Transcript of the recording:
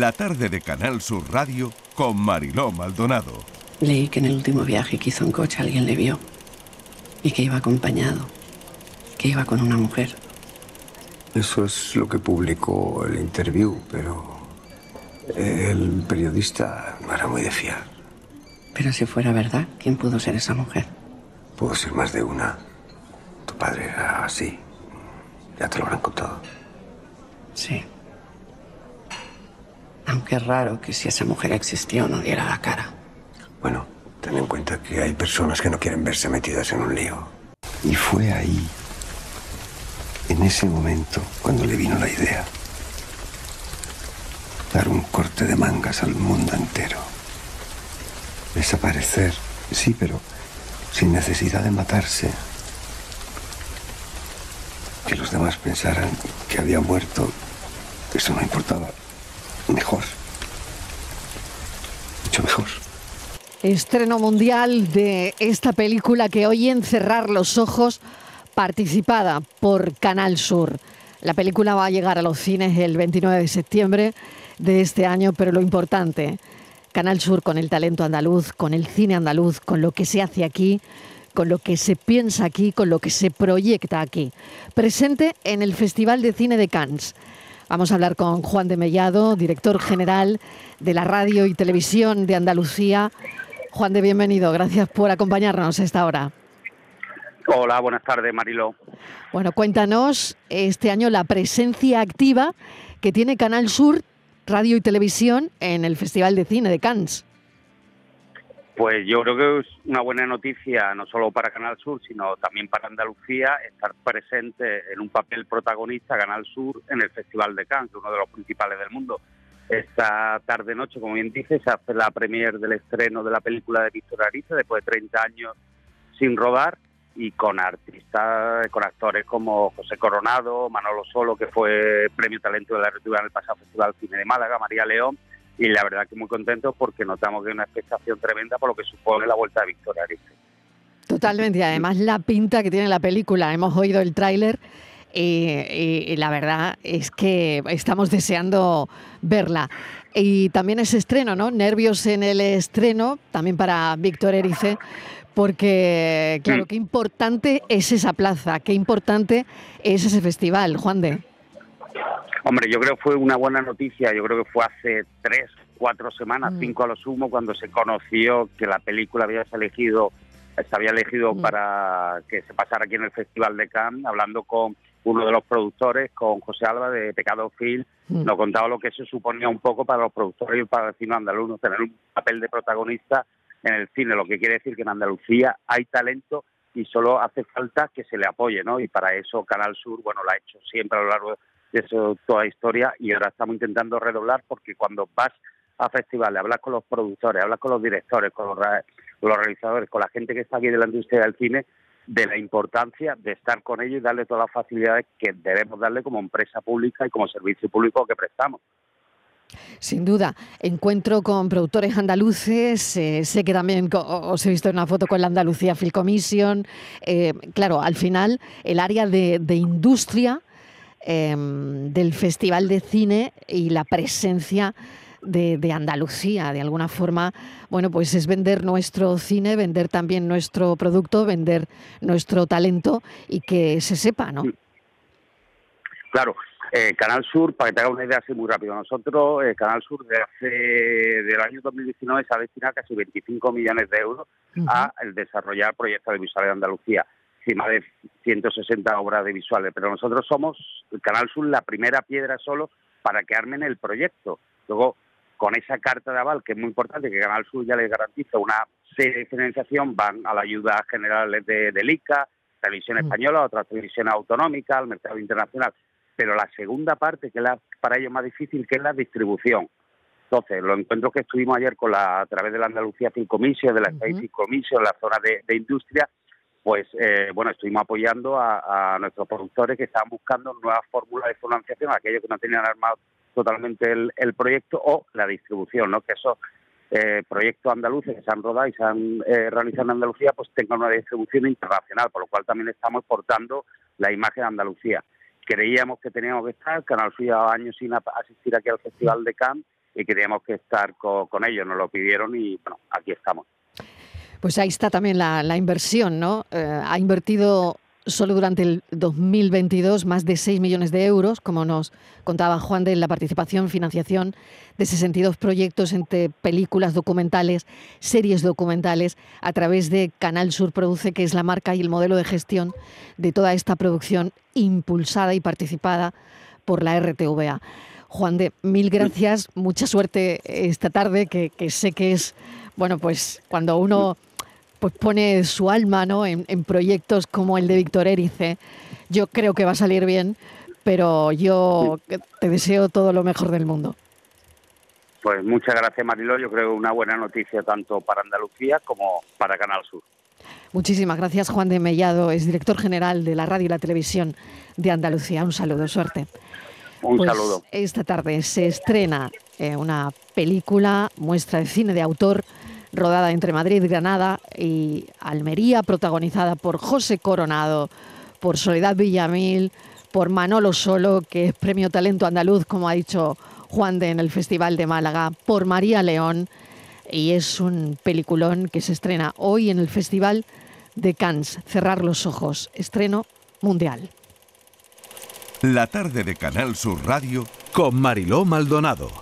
la tarde de Canal Sur Radio con Mariló Maldonado. Leí que en el último viaje que hizo en coche alguien le vio y que iba acompañado, que iba con una mujer. Eso es lo que publicó el interview, pero el periodista no era muy de fiar. Pero si fuera verdad, ¿quién pudo ser esa mujer? Pudo ser más de una. Tu padre era así. Ya te lo habrán contado. Sí. Aunque es raro que si esa mujer existió no diera la cara. Bueno, ten en cuenta que hay personas que no quieren verse metidas en un lío. Y fue ahí, en ese momento, cuando le vino la idea. Dar un corte de mangas al mundo entero. Desaparecer, sí, pero sin necesidad de matarse. Que los demás pensaran que había muerto, eso no importaba. Mejor. Mucho mejor. Estreno mundial de esta película que hoy en Cerrar los Ojos, participada por Canal Sur. La película va a llegar a los cines el 29 de septiembre de este año, pero lo importante, Canal Sur con el talento andaluz, con el cine andaluz, con lo que se hace aquí, con lo que se piensa aquí, con lo que se proyecta aquí. Presente en el Festival de Cine de Cannes. Vamos a hablar con Juan de Mellado, director general de la radio y televisión de Andalucía. Juan de, bienvenido. Gracias por acompañarnos a esta hora. Hola, buenas tardes, Marilo. Bueno, cuéntanos este año la presencia activa que tiene Canal Sur, radio y televisión en el Festival de Cine de Cannes. Pues yo creo que es una buena noticia, no solo para Canal Sur, sino también para Andalucía, estar presente en un papel protagonista Canal Sur en el Festival de Cannes, uno de los principales del mundo. Esta tarde-noche, como bien dice, se hace la premier del estreno de la película de Víctor Ariza, después de 30 años sin rodar, y con artistas, con actores como José Coronado, Manolo Solo, que fue Premio Talento de la Retuba en el pasado Festival Cine de Málaga, María León, y la verdad que muy contentos porque notamos que hay una expectación tremenda por lo que supone la vuelta de Victoria Arice. Totalmente, y además la pinta que tiene la película, hemos oído el tráiler y, la verdad es que estamos deseando verla. Y también ese estreno, ¿no? Nervios en el estreno, también para Víctor Erice, porque, claro, qué importante es esa plaza, qué importante es ese festival, Juan de. Hombre, yo creo que fue una buena noticia, yo creo que fue hace tres, cuatro semanas, mm. cinco a lo sumo, cuando se conoció que la película había elegido, se había elegido mm. para que se pasara aquí en el Festival de Cannes, hablando con uno de los productores, con José Alba de Pecado Film, mm. nos contaba lo que eso suponía un poco para los productores y para el cine andaluz, tener un papel de protagonista en el cine, lo que quiere decir que en Andalucía hay talento y solo hace falta que se le apoye, ¿no? Y para eso Canal Sur, bueno, lo ha hecho siempre a lo largo de eso, toda la historia y ahora estamos intentando redoblar porque cuando vas a festivales, hablas con los productores, hablas con los directores, con los, los realizadores, con la gente que está aquí de la del cine, de la importancia de estar con ellos y darle todas las facilidades que debemos darle como empresa pública y como servicio público que prestamos. Sin duda, encuentro con productores andaluces, eh, sé que también os he visto una foto con la Andalucía Film Commission. Eh, claro, al final el área de, industria em, del Festival de Cine y la presencia de, de, Andalucía, de alguna forma, bueno, pues es vender nuestro cine, vender también nuestro producto, vender nuestro talento y que se sepa, ¿no? Claro, eh, Canal Sur, para que te haga una idea así muy rápido, nosotros, eh, Canal Sur, de hace, del año 2019 se ha destinado casi 25 millones de euros a el desarrollar proyectos de visuales de Andalucía, encima de 160 obras de visuales. Pero nosotros somos, el Canal Sur, la primera piedra solo para que armen el proyecto. Luego, con esa carta de aval, que es muy importante, que Canal Sur ya les garantiza una serie de financiación, van a la ayuda general de, del ICA, Televisión Española, otras televisiones autonómicas, al mercado internacional pero la segunda parte, que es la, para ellos más difícil, que es la distribución. Entonces, los encuentros que estuvimos ayer con la, a través de la Andalucía Film Commission, de la -huh. Commission, la zona de, industria, pues eh, bueno, estuvimos apoyando a, nuestros productores que estaban buscando nuevas fórmulas de financiación, aquellos que no tenían armado totalmente el, proyecto o la distribución, ¿no? Que esos eh, proyectos andaluces que se han rodado y se han eh, realizado en Andalucía, pues tengan una distribución internacional, por lo cual también estamos exportando la imagen de Andalucía creíamos que teníamos que estar, Canal Sur llevaba años sin asistir aquí al Festival de Cannes y que teníamos que estar con, ellos, nos lo pidieron y bueno, aquí estamos. Pues ahí está también la, inversión, ¿no? Eh, ha invertido solo durante el 2022 más de 6 millones de euros, como nos contaba Juan de la participación, financiación de 62 proyectos entre películas documentales, series documentales, a través de Canal Sur Produce, que es la marca y el modelo de gestión de toda esta producción impulsada y participada por la RTVA. Juan de, mil gracias, mucha suerte esta tarde, que, sé que es, bueno, pues cuando uno pues pone su alma ¿no? en, proyectos como el de Víctor Erice, yo creo que va a salir bien, pero yo te deseo todo lo mejor del mundo. Pues muchas gracias Marilo, yo creo que una buena noticia tanto para Andalucía como para Canal Sur. Muchísimas gracias Juan de Mellado, es director general de la radio y la televisión de Andalucía. Un saludo, suerte. Un pues saludo. Esta tarde se estrena eh, una película, muestra de cine de autor, rodada entre Madrid, Granada y Almería, protagonizada por José Coronado, por Soledad Villamil, por Manolo Solo, que es premio talento andaluz, como ha dicho Juan de en el Festival de Málaga, por María León, y es un peliculón que se estrena hoy en el Festival de Cannes. Cerrar los ojos, estreno mundial. La tarde de Canal Sur Radio con Mariló Maldonado.